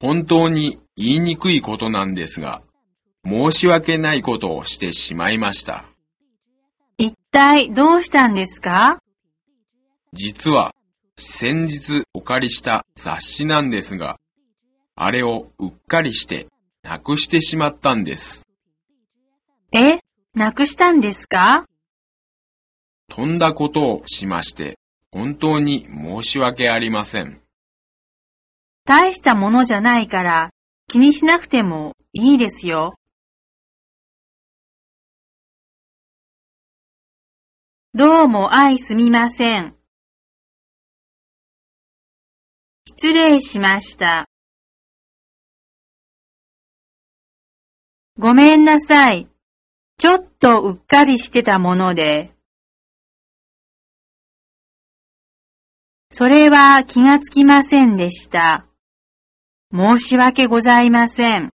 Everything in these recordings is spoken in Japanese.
本当に言いにくいことなんですが、申し訳ないことをしてしまいました。一体どうしたんですか？実は、先日お借りした雑誌なんですが、あれをうっかりしてなくしてしまったんです。え、なくしたんですか？とんだことをしまして、本当に申し訳ありません。大したものじゃないから気にしなくてもいいですよ。どうも相すみません。失礼しました。ごめんなさい。ちょっとうっかりしてたもので。それは気がつきませんでした。申し訳ございません。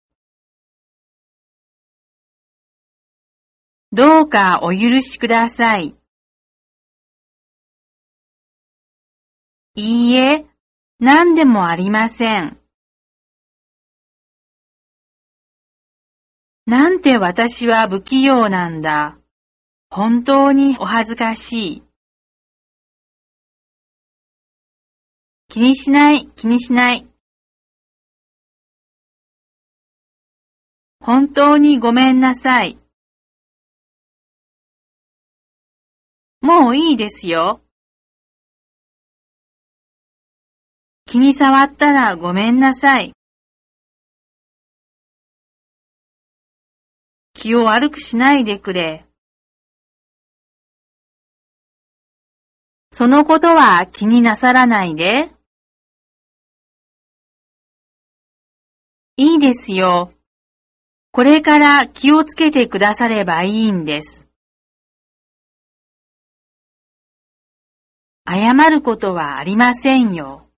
どうかお許しください。いいえ、何でもありません。なんて私は不器用なんだ。本当にお恥ずかしい。気にしない、気にしない。本当にごめんなさい。もういいですよ。気に障ったらごめんなさい。気を悪くしないでくれ。そのことは気になさらないで。いいですよ。これから気をつけてくださればいいんです。謝ることはありませんよ。